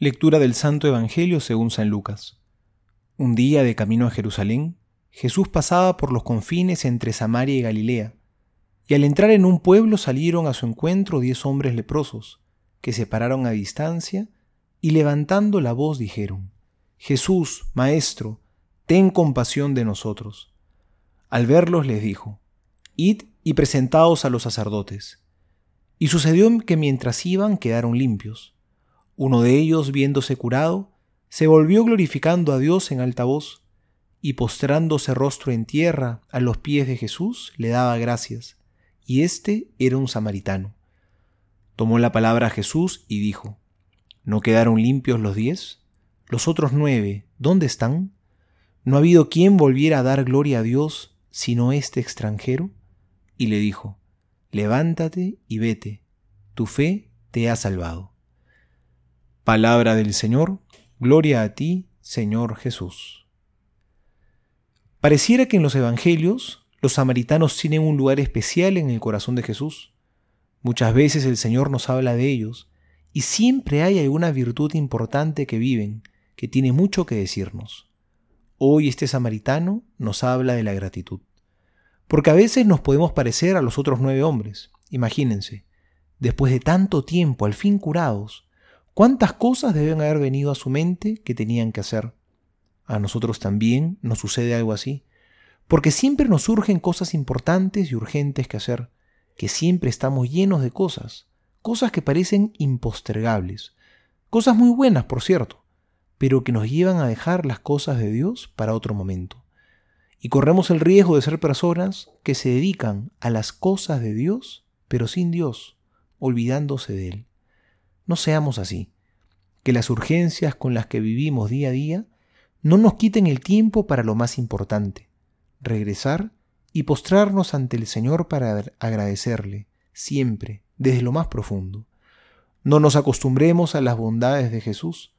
Lectura del Santo Evangelio según San Lucas. Un día de camino a Jerusalén, Jesús pasaba por los confines entre Samaria y Galilea, y al entrar en un pueblo salieron a su encuentro diez hombres leprosos, que se pararon a distancia, y levantando la voz dijeron, Jesús, Maestro, ten compasión de nosotros. Al verlos les dijo, Id y presentaos a los sacerdotes. Y sucedió que mientras iban quedaron limpios. Uno de ellos, viéndose curado, se volvió glorificando a Dios en alta voz, y postrándose rostro en tierra a los pies de Jesús, le daba gracias, y éste era un samaritano. Tomó la palabra Jesús y dijo, ¿No quedaron limpios los diez? ¿Los otros nueve, dónde están? ¿No ha habido quien volviera a dar gloria a Dios sino este extranjero? Y le dijo, Levántate y vete, tu fe te ha salvado. Palabra del Señor, gloria a ti, Señor Jesús. Pareciera que en los Evangelios los samaritanos tienen un lugar especial en el corazón de Jesús. Muchas veces el Señor nos habla de ellos y siempre hay alguna virtud importante que viven, que tiene mucho que decirnos. Hoy este samaritano nos habla de la gratitud. Porque a veces nos podemos parecer a los otros nueve hombres. Imagínense, después de tanto tiempo, al fin curados, ¿Cuántas cosas deben haber venido a su mente que tenían que hacer? A nosotros también nos sucede algo así, porque siempre nos surgen cosas importantes y urgentes que hacer, que siempre estamos llenos de cosas, cosas que parecen impostergables, cosas muy buenas, por cierto, pero que nos llevan a dejar las cosas de Dios para otro momento. Y corremos el riesgo de ser personas que se dedican a las cosas de Dios, pero sin Dios, olvidándose de Él. No seamos así. Que las urgencias con las que vivimos día a día no nos quiten el tiempo para lo más importante, regresar y postrarnos ante el Señor para agradecerle, siempre, desde lo más profundo. No nos acostumbremos a las bondades de Jesús,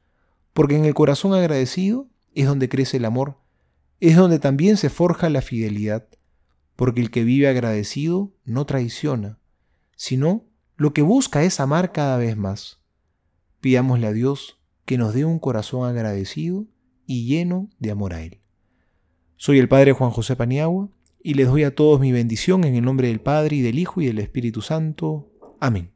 porque en el corazón agradecido es donde crece el amor, es donde también se forja la fidelidad, porque el que vive agradecido no traiciona, sino lo que busca es amar cada vez más. Pidámosle a Dios que nos dé un corazón agradecido y lleno de amor a Él. Soy el Padre Juan José Paniagua y les doy a todos mi bendición en el nombre del Padre y del Hijo y del Espíritu Santo. Amén.